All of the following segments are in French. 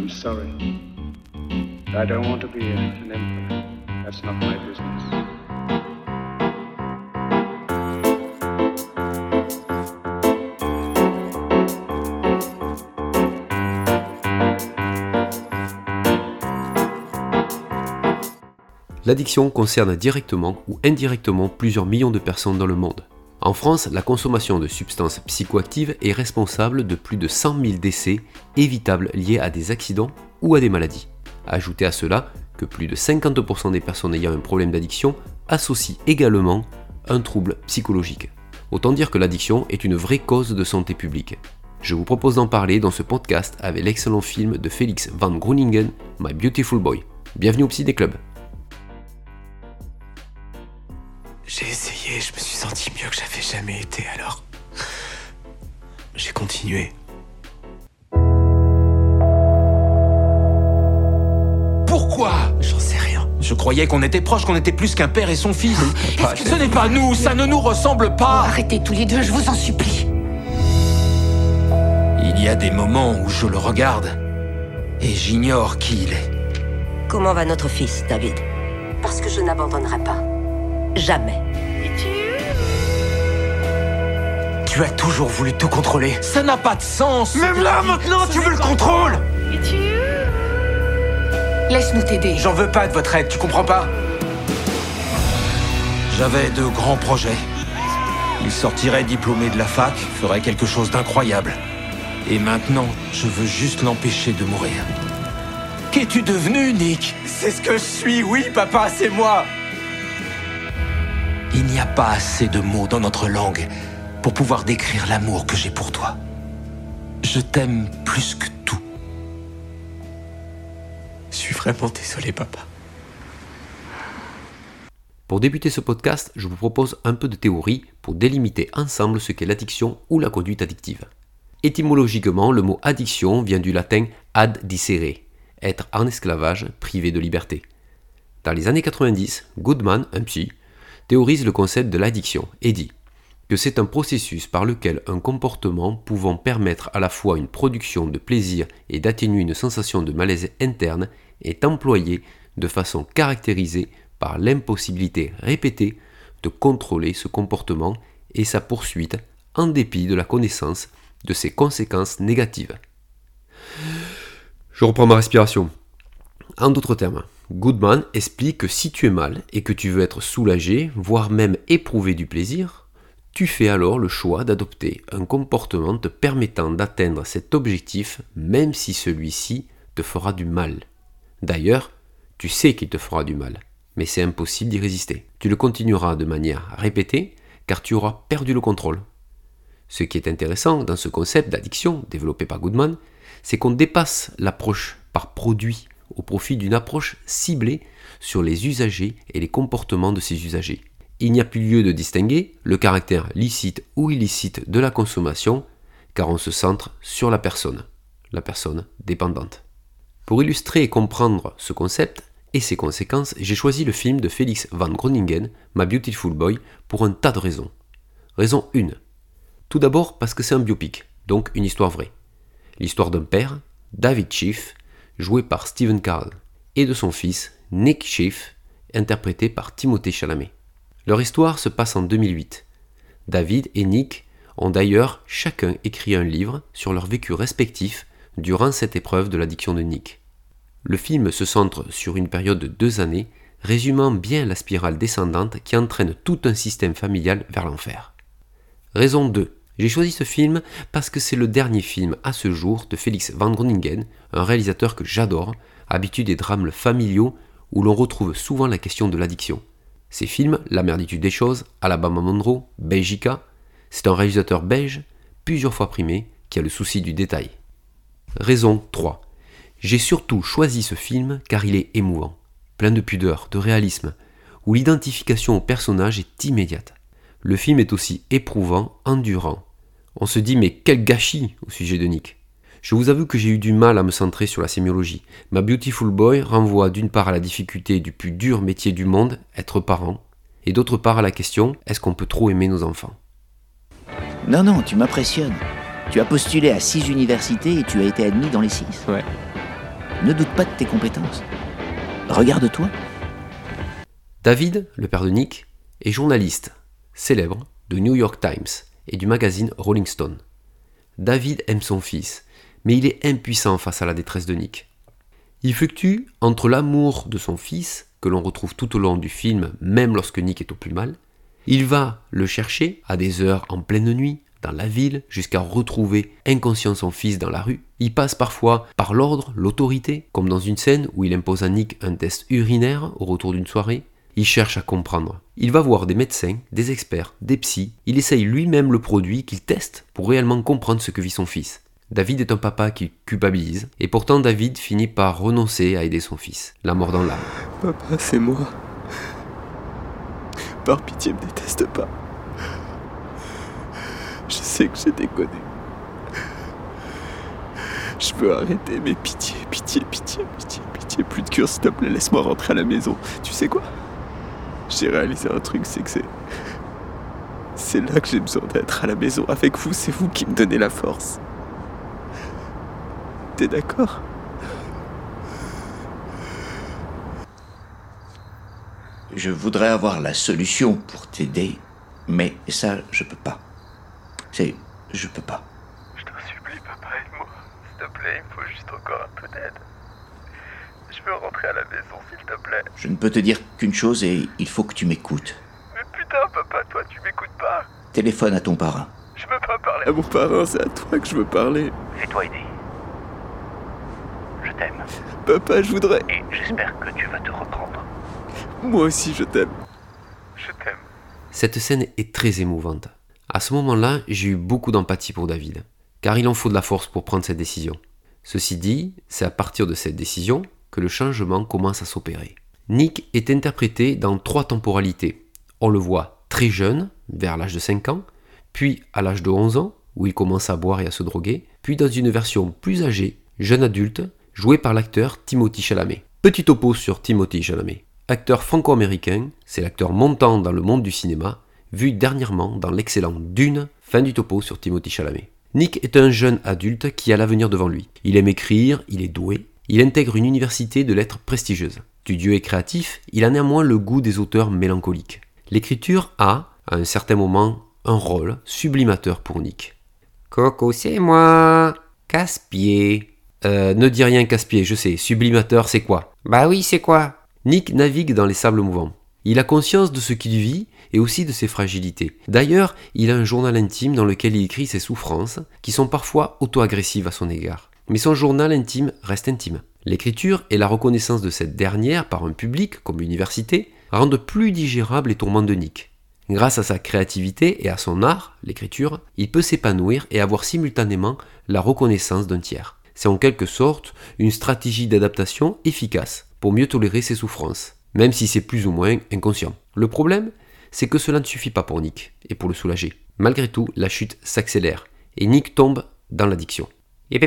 I'm sorry. I don't want to be an emperor. That's not my business. L'addiction concerne directement ou indirectement plusieurs millions de personnes dans le monde. En France, la consommation de substances psychoactives est responsable de plus de 100 000 décès évitables liés à des accidents ou à des maladies. Ajoutez à cela que plus de 50% des personnes ayant un problème d'addiction associent également un trouble psychologique. Autant dire que l'addiction est une vraie cause de santé publique. Je vous propose d'en parler dans ce podcast avec l'excellent film de Félix Van Groeningen, My Beautiful Boy. Bienvenue au Psy des Clubs. Essayé, je me suis senti mieux que j'avais jamais été alors. J'ai continué. Pourquoi? J'en sais rien. Je croyais qu'on était proches, qu'on était plus qu'un père et son fils. Ce n'est pas nous, ça ne nous ressemble pas. Arrêtez tous les deux, je vous en supplie. Il y a des moments où je le regarde et j'ignore qui il est. Comment va notre fils, David? Parce que je n'abandonnerai pas. Jamais. Tu as toujours voulu tout contrôler. Ça n'a pas de sens. Même là, maintenant, tu veux le contrôle Laisse-nous t'aider. J'en veux pas de votre aide, tu comprends pas? J'avais de grands projets. Il sortirait diplômé de la fac, ferait quelque chose d'incroyable. Et maintenant, je veux juste l'empêcher de mourir. Qu'es-tu devenu, Nick? C'est ce que je suis, oui, papa, c'est moi Il n'y a pas assez de mots dans notre langue pour pouvoir décrire l'amour que j'ai pour toi. Je t'aime plus que tout. Je suis vraiment désolé, papa. Pour débuter ce podcast, je vous propose un peu de théorie pour délimiter ensemble ce qu'est l'addiction ou la conduite addictive. Étymologiquement, le mot addiction vient du latin ad dicere, être en esclavage, privé de liberté. Dans les années 90, Goodman, un psy, théorise le concept de l'addiction et dit que c'est un processus par lequel un comportement pouvant permettre à la fois une production de plaisir et d'atténuer une sensation de malaise interne est employé de façon caractérisée par l'impossibilité répétée de contrôler ce comportement et sa poursuite en dépit de la connaissance de ses conséquences négatives. Je reprends ma respiration. En d'autres termes, Goodman explique que si tu es mal et que tu veux être soulagé, voire même éprouver du plaisir, tu fais alors le choix d'adopter un comportement te permettant d'atteindre cet objectif même si celui-ci te fera du mal. D'ailleurs, tu sais qu'il te fera du mal, mais c'est impossible d'y résister. Tu le continueras de manière répétée car tu auras perdu le contrôle. Ce qui est intéressant dans ce concept d'addiction développé par Goodman, c'est qu'on dépasse l'approche par produit au profit d'une approche ciblée sur les usagers et les comportements de ces usagers il n'y a plus lieu de distinguer le caractère licite ou illicite de la consommation, car on se centre sur la personne, la personne dépendante. Pour illustrer et comprendre ce concept et ses conséquences, j'ai choisi le film de Félix Van Groningen, My Beautiful Boy, pour un tas de raisons. Raison 1. Tout d'abord parce que c'est un biopic, donc une histoire vraie. L'histoire d'un père, David Schiff, joué par Stephen Carell, et de son fils, Nick Schiff, interprété par Timothée Chalamet. Leur histoire se passe en 2008. David et Nick ont d'ailleurs chacun écrit un livre sur leur vécu respectif durant cette épreuve de l'addiction de Nick. Le film se centre sur une période de deux années, résumant bien la spirale descendante qui entraîne tout un système familial vers l'enfer. Raison 2. J'ai choisi ce film parce que c'est le dernier film à ce jour de Félix Van Groningen, un réalisateur que j'adore, habitué des drames familiaux où l'on retrouve souvent la question de l'addiction. Ces films, La merditude des choses, Alabama Monroe, Belgica, c'est un réalisateur belge, plusieurs fois primé, qui a le souci du détail. Raison 3. J'ai surtout choisi ce film car il est émouvant, plein de pudeur, de réalisme, où l'identification au personnage est immédiate. Le film est aussi éprouvant, endurant. On se dit mais quel gâchis au sujet de Nick. Je vous avoue que j'ai eu du mal à me centrer sur la sémiologie. Ma Beautiful Boy renvoie d'une part à la difficulté du plus dur métier du monde, être parent, et d'autre part à la question est-ce qu'on peut trop aimer nos enfants? Non, non, tu m'impressionnes. Tu as postulé à six universités et tu as été admis dans les six. Ouais. Ne doute pas de tes compétences. Regarde-toi. David, le père de Nick, est journaliste célèbre de New York Times et du magazine Rolling Stone. David aime son fils, mais il est impuissant face à la détresse de Nick. Il fluctue entre l'amour de son fils, que l'on retrouve tout au long du film, même lorsque Nick est au plus mal. Il va le chercher à des heures en pleine nuit, dans la ville, jusqu'à retrouver inconscient son fils dans la rue. Il passe parfois par l'ordre, l'autorité, comme dans une scène où il impose à Nick un test urinaire au retour d'une soirée. Il cherche à comprendre. Il va voir des médecins, des experts, des psys. Il essaye lui-même le produit qu'il teste pour réellement comprendre ce que vit son fils. David est un papa qui culpabilise, et pourtant David finit par renoncer à aider son fils, la mort dans l'âme. Papa, c'est moi. Par pitié, me déteste pas. Je sais que j'ai déconné. Je veux arrêter, mais pitié, pitié, pitié, pitié, pitié. Plus de cure, s'il te plaît, laisse-moi rentrer à la maison. Tu sais quoi? J'ai réalisé un truc, c'est que c'est. C'est là que j'ai besoin d'être à la maison avec vous, c'est vous qui me donnez la force. T'es d'accord Je voudrais avoir la solution pour t'aider, mais ça, je peux pas. C'est. Je peux pas. Je t'en supplie, papa, aide-moi. S'il te plaît, il me faut juste encore un peu d'aide. Je veux rentrer à la maison, s'il te plaît. Je ne peux te dire qu'une chose et il faut que tu m'écoutes. Mais putain, papa, toi, tu m'écoutes pas. Téléphone à ton parrain. Je veux pas parler à mon parrain, c'est à toi que je veux parler. Fais-toi aider. Je t'aime. Papa, je voudrais. Et j'espère que tu vas te reprendre. Moi aussi, je t'aime. Je t'aime. Cette scène est très émouvante. À ce moment-là, j'ai eu beaucoup d'empathie pour David, car il en faut de la force pour prendre cette décision. Ceci dit, c'est à partir de cette décision que le changement commence à s'opérer. Nick est interprété dans trois temporalités. On le voit très jeune, vers l'âge de 5 ans, puis à l'âge de 11 ans, où il commence à boire et à se droguer, puis dans une version plus âgée, jeune adulte, joué par l'acteur Timothy Chalamet. Petit topo sur Timothy Chalamet. Acteur franco-américain, c'est l'acteur montant dans le monde du cinéma, vu dernièrement dans l'excellent Dune, fin du topo sur Timothy Chalamet. Nick est un jeune adulte qui a l'avenir devant lui. Il aime écrire, il est doué, il intègre une université de lettres prestigieuse. Studieux et créatif, il a néanmoins le goût des auteurs mélancoliques. L'écriture a, à un certain moment, un rôle sublimateur pour Nick. Coco, c'est moi Casse-pied. Euh, ne dis rien, casse-pied, je sais. Sublimateur, c'est quoi? Bah oui, c'est quoi? Nick navigue dans les sables mouvants. Il a conscience de ce qu'il vit et aussi de ses fragilités. D'ailleurs, il a un journal intime dans lequel il écrit ses souffrances, qui sont parfois auto-agressives à son égard. Mais son journal intime reste intime. L'écriture et la reconnaissance de cette dernière par un public, comme l'université, rendent plus digérables les tourments de Nick. Grâce à sa créativité et à son art, l'écriture, il peut s'épanouir et avoir simultanément la reconnaissance d'un tiers. C'est en quelque sorte une stratégie d'adaptation efficace pour mieux tolérer ses souffrances, même si c'est plus ou moins inconscient. Le problème, c'est que cela ne suffit pas pour Nick et pour le soulager. Malgré tout, la chute s'accélère et Nick tombe dans l'addiction. C'est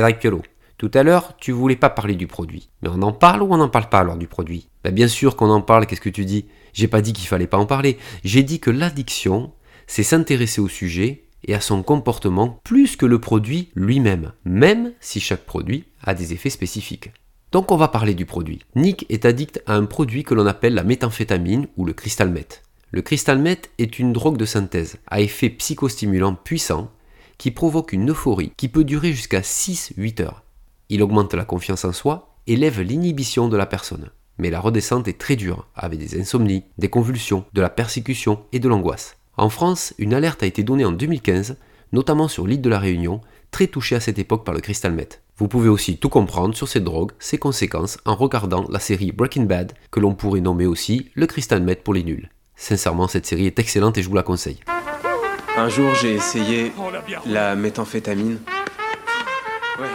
Dracula. Tout à l'heure, tu voulais pas parler du produit. Mais on en parle ou on n'en parle pas alors du produit ben Bien sûr qu'on en parle, qu'est-ce que tu dis J'ai pas dit qu'il fallait pas en parler. J'ai dit que l'addiction, c'est s'intéresser au sujet et à son comportement plus que le produit lui-même, même si chaque produit a des effets spécifiques. Donc on va parler du produit. Nick est addict à un produit que l'on appelle la méthamphétamine ou le crystal meth. Le crystal meth est une drogue de synthèse à effet psychostimulant puissant qui provoque une euphorie qui peut durer jusqu'à 6-8 heures. Il augmente la confiance en soi et lève l'inhibition de la personne. Mais la redescente est très dure, avec des insomnies, des convulsions, de la persécution et de l'angoisse. En France, une alerte a été donnée en 2015, notamment sur l'île de la Réunion, très touchée à cette époque par le crystal meth. Vous pouvez aussi tout comprendre sur cette drogue, ses conséquences, en regardant la série Breaking Bad, que l'on pourrait nommer aussi le crystal meth pour les nuls. Sincèrement, cette série est excellente et je vous la conseille. Un jour, j'ai essayé la méthamphétamine. Ouais,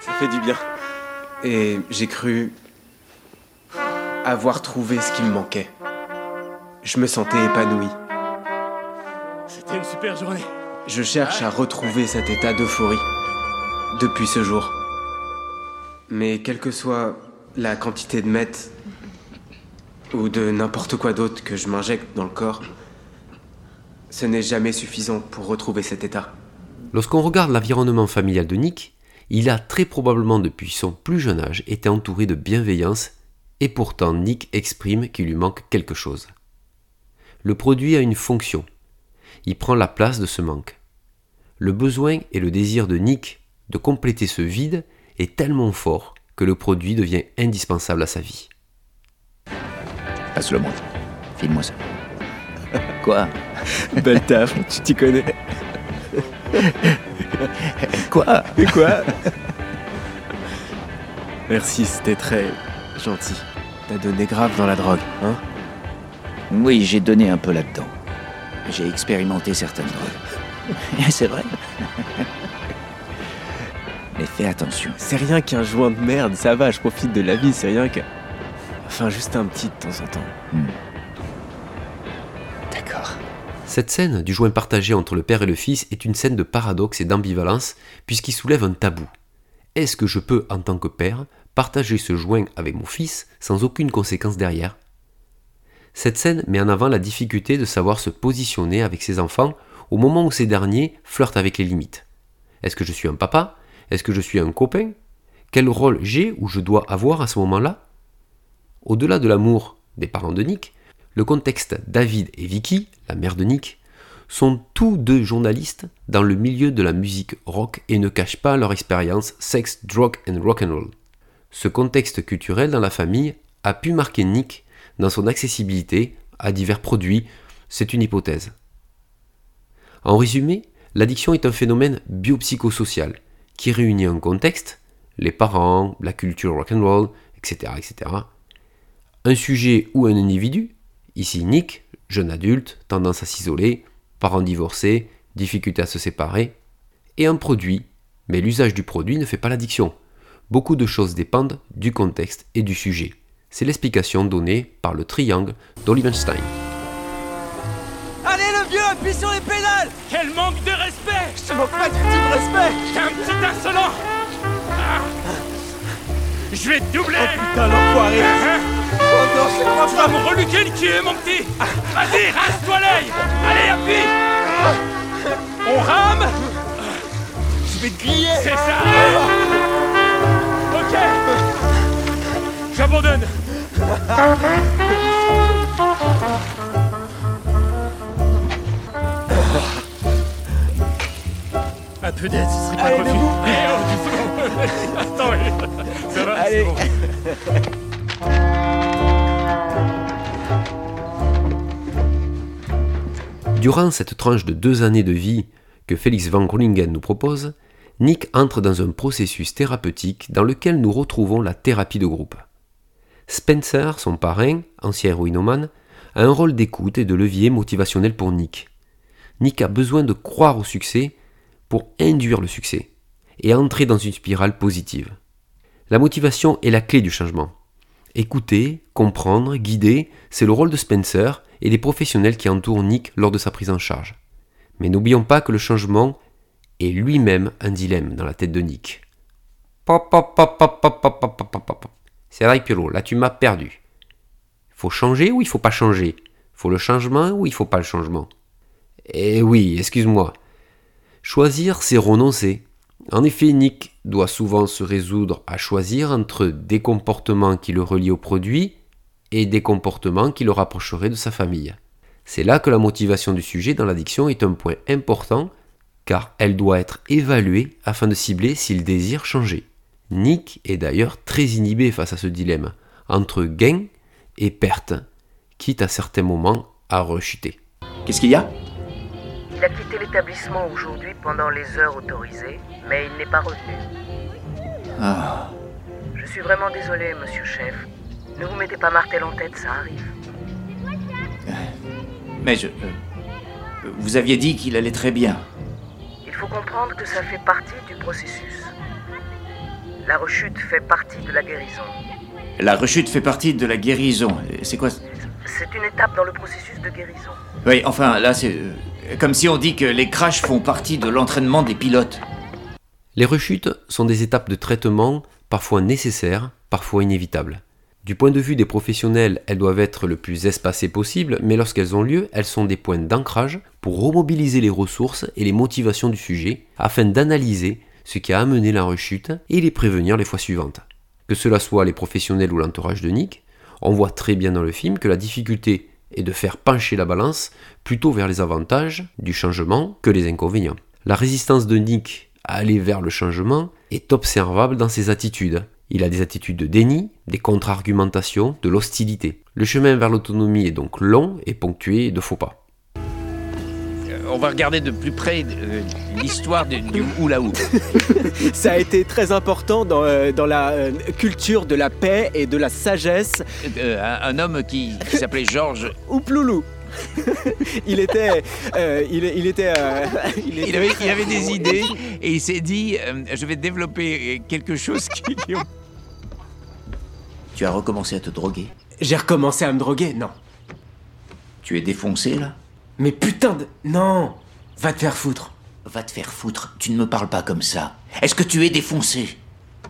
ça fait du bien. Et j'ai cru avoir trouvé ce qui me manquait. Je me sentais épanoui. C'était une super journée. Je cherche à retrouver cet état d'euphorie depuis ce jour. Mais quelle que soit la quantité de meth ou de n'importe quoi d'autre que je m'injecte dans le corps, ce n'est jamais suffisant pour retrouver cet état. Lorsqu'on regarde l'environnement familial de Nick, Il a très probablement depuis son plus jeune âge été entouré de bienveillance et pourtant Nick exprime qu'il lui manque quelque chose. Le produit a une fonction. Il prend la place de ce manque. Le besoin et le désir de Nick de compléter ce vide est tellement fort que le produit devient indispensable à sa vie. Passe-le-moi. File-moi ça. Quoi? Belle taf, tu t'y connais. Quoi? Quoi? Merci, c'était très gentil. T'as donné grave dans la drogue, hein? Oui, j'ai donné un peu là-dedans. J'ai expérimenté certaines drogues. C'est vrai. Mais fais attention. C'est rien qu'un joint de merde, ça va, je profite de la vie, c'est rien que. Enfin, juste un petit de temps en temps. D'accord. Cette scène du joint partagé entre le père et le fils est une scène de paradoxe et d'ambivalence puisqu'il soulève un tabou. Est-ce que je peux, en tant que père, partager ce joint avec mon fils sans aucune conséquence derrière? Cette scène met en avant la difficulté de savoir se positionner avec ses enfants au moment où ces derniers flirtent avec les limites. Est-ce que je suis un papa? Est-ce que je suis un copain? Quel rôle j'ai ou je dois avoir à ce moment-là? Au-delà de l'amour des parents de Nick, le contexte David et Vicky, la mère de Nick, sont tous deux journalistes dans le milieu de la musique rock et ne cachent pas leur expérience sex, drug and rock'n'roll. Ce contexte culturel dans la famille a pu marquer Nick dans son accessibilité à divers produits, c'est une hypothèse. En résumé, l'addiction est un phénomène biopsychosocial qui réunit un contexte, les parents, la culture rock'n'roll, etc., etc., un sujet ou un individu, ici Nick, jeune adulte, tendance à s'isoler, parents divorcés, difficulté à se séparer, et un produit, mais l'usage du produit ne fait pas l'addiction. Beaucoup de choses dépendent du contexte et du sujet. C'est l'explication donnée par le triangle d'Olivenstein. Allez le vieux, appuie sur les pédales. Quel manque de respect. Je te moque pas du tout de respect. T'es un petit insolent. Ah. Je vais te doubler. Putain l'enfoiré. Oh non, je crois Tu vas pas me reluquer le cul, mon petit. Vas-y, rase-toi l'œil. Allez, appuie Un peu d'aide, ce serait pas Allez, refus. debout. Oh, doucement. Attends, oui. ça va Allez. c'est bon. Durant cette tranche de deux années de vie que Félix Van Groningen nous propose, Nick entre dans un processus thérapeutique dans lequel nous retrouvons la thérapie de groupe. Spencer, son parrain, ancien héroïnomane, a un rôle d'écoute et de levier motivationnel pour Nick. Nick a besoin de croire au succès pour induire le succès et entrer dans une spirale positive. La motivation est la clé du changement. Écouter, comprendre, guider, c'est le rôle de Spencer et des professionnels qui entourent Nick lors de sa prise en charge. Mais n'oublions pas que le changement est lui-même un dilemme dans la tête de Nick. C'est vrai Pirlo, là tu m'as perdu. Faut changer ou il ne faut pas changer? Faut le changement ou il ne faut pas le changement? Eh oui, excuse-moi, Choisir, c'est renoncer. En effet, Nick doit souvent se résoudre à choisir entre des comportements qui le relient au produit et des comportements qui le rapprocheraient de sa famille. C'est là que la motivation du sujet dans l'addiction est un point important car elle doit être évaluée afin de cibler s'il désire changer. Nick est d'ailleurs très inhibé face à ce dilemme entre gain et perte, quitte à certains moments à rechuter. Qu'est-ce qu'il y a? Il a quitté l'établissement aujourd'hui pendant les heures autorisées, mais il n'est pas revenu. Ah, Je suis vraiment désolé, monsieur chef. Ne vous mettez pas martel en tête, ça arrive. mais je... euh, vous aviez dit qu'il allait très bien. Il faut comprendre que ça fait partie du processus. La rechute fait partie de la guérison. La rechute fait partie de la guérison. C'est quoi? C'est une étape dans le processus de guérison. Oui, enfin, là, c'est euh, comme si on dit que les crashs font partie de l'entraînement des pilotes. Les rechutes sont des étapes de traitement parfois nécessaires, parfois inévitables. Du point de vue des professionnels, elles doivent être le plus espacées possible, mais lorsqu'elles ont lieu, elles sont des points d'ancrage pour remobiliser les ressources et les motivations du sujet afin d'analyser ce qui a amené la rechute et les prévenir les fois suivantes. Que cela soit les professionnels ou l'entourage de Nick, on voit très bien dans le film que la difficulté est de faire pencher la balance plutôt vers les avantages du changement que les inconvénients. La résistance de Nick à aller vers le changement est observable dans ses attitudes. Il a des attitudes de déni, des contre-argumentations, de l'hostilité. Le chemin vers l'autonomie est donc long et ponctué de faux pas. On va regarder de plus près euh, l'histoire du, du. Ça a été très important dans, euh, dans la euh, culture de la paix et de la sagesse. Euh, un, un homme qui, qui s'appelait Georges. Ou Ploulou. il était. euh, il, il était. euh, il était- Il avait, il avait des idées et il s'est dit euh, je vais développer quelque chose qui. qui- Tu as recommencé à te droguer? J'ai recommencé à me droguer, non. Tu es défoncé là? Mais putain de. Non Va te faire foutre. Va te faire foutre, tu ne me parles pas comme ça. Est-ce que tu es défoncé?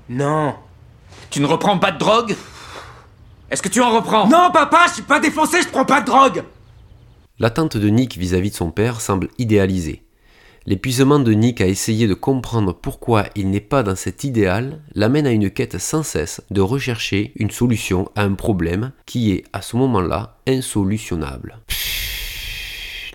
Non. Tu ne reprends pas de drogue? Est-ce que tu en reprends? Non, papa, je suis pas défoncé, je prends pas de drogue L'attente de Nick vis-à-vis de son père semble idéalisée. L'épuisement de Nick à essayer de comprendre pourquoi il n'est pas dans cet idéal l'amène à une quête sans cesse de rechercher une solution à un problème qui est à ce moment-là insolutionnable.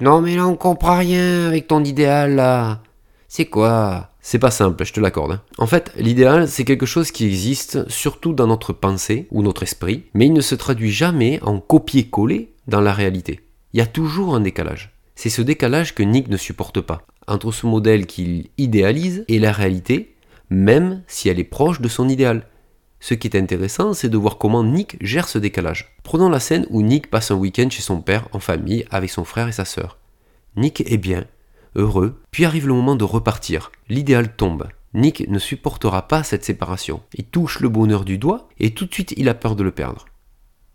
Non mais là on comprend rien avec ton idéal là. C'est quoi? C'est pas simple, je te l'accorde. hein. En fait, l'idéal, c'est quelque chose qui existe surtout dans notre pensée ou notre esprit, mais il ne se traduit jamais en copier-coller dans la réalité. Il y a toujours un décalage. C'est ce décalage que Nick ne supporte pas, entre ce modèle qu'il idéalise et la réalité, même si elle est proche de son idéal. Ce qui est intéressant, c'est de voir comment Nick gère ce décalage. Prenons la scène où Nick passe un week-end chez son père en famille avec son frère et sa sœur. Nick est bien, heureux, puis arrive le moment de repartir. L'idéal tombe. Nick ne supportera pas cette séparation. Il touche le bonheur du doigt et tout de suite il a peur de le perdre.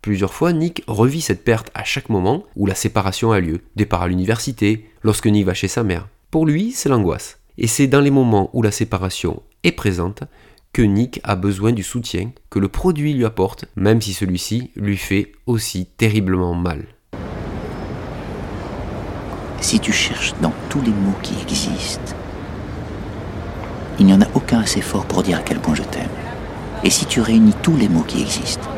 Plusieurs fois, Nick revit cette perte à chaque moment où la séparation a lieu, départ à l'université, lorsque Nick va chez sa mère. Pour lui, c'est l'angoisse. Et c'est dans les moments où la séparation est présente que Nick a besoin du soutien que le produit lui apporte, même si celui-ci lui fait aussi terriblement mal. Si tu cherches dans tous les mots qui existent, il n'y en a aucun assez fort pour dire à quel point je t'aime. Et si tu réunis tous les mots qui existent,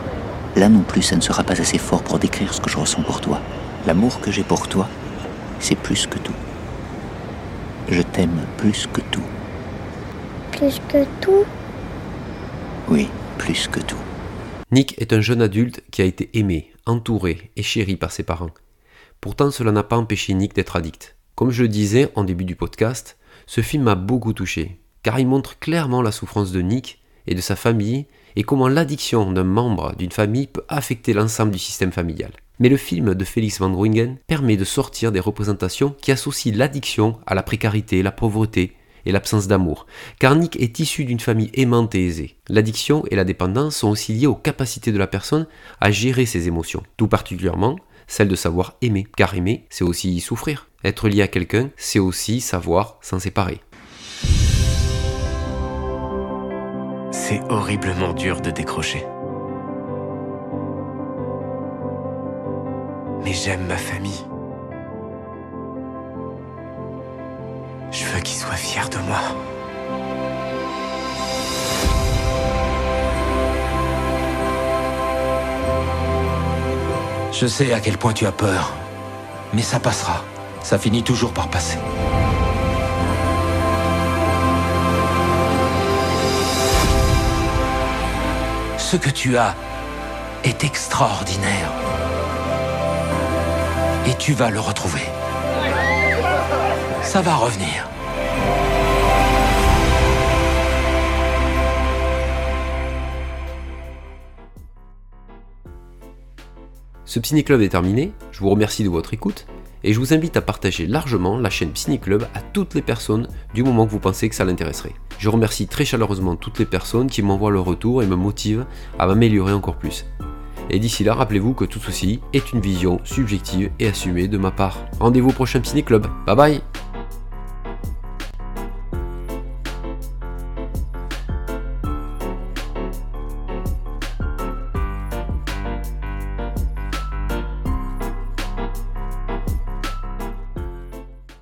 là non plus ça ne sera pas assez fort pour décrire ce que je ressens pour toi. L'amour que j'ai pour toi, c'est plus que tout. Je t'aime plus que tout. Plus que tout Oui, plus que tout. Nick est un jeune adulte qui a été aimé, entouré et chéri par ses parents. Pourtant, cela n'a pas empêché Nick d'être addict. Comme je le disais en début du podcast, ce film m'a beaucoup touché, car il montre clairement la souffrance de Nick et de sa famille et comment l'addiction d'un membre d'une famille peut affecter l'ensemble du système familial. Mais le film de Félix Van Ruingen permet de sortir des représentations qui associent l'addiction à la précarité, la pauvreté et l'absence d'amour, car Nick est issu d'une famille aimante et aisée. L'addiction et la dépendance sont aussi liées aux capacités de la personne à gérer ses émotions, tout particulièrement celle de savoir aimer, car aimer, c'est aussi souffrir. Être lié à quelqu'un, c'est aussi savoir s'en séparer. C'est horriblement dur de décrocher. Mais j'aime ma famille. Je veux qu'ils soient fiers de moi. Je sais à quel point tu as peur, mais ça passera. Ça finit toujours par passer. Ce que tu as est extraordinaire. Et tu vas le retrouver. Ça va revenir. Ce Ciné Club est terminé, je vous remercie de votre écoute et je vous invite à partager largement la chaîne Ciné Club à toutes les personnes du moment que vous pensez que ça l'intéresserait. Je remercie très chaleureusement toutes les personnes qui m'envoient leur retour et me motivent à m'améliorer encore plus. Et d'ici là, rappelez-vous que tout ceci est une vision subjective et assumée de ma part. Rendez-vous au prochain Ciné Club. Bye bye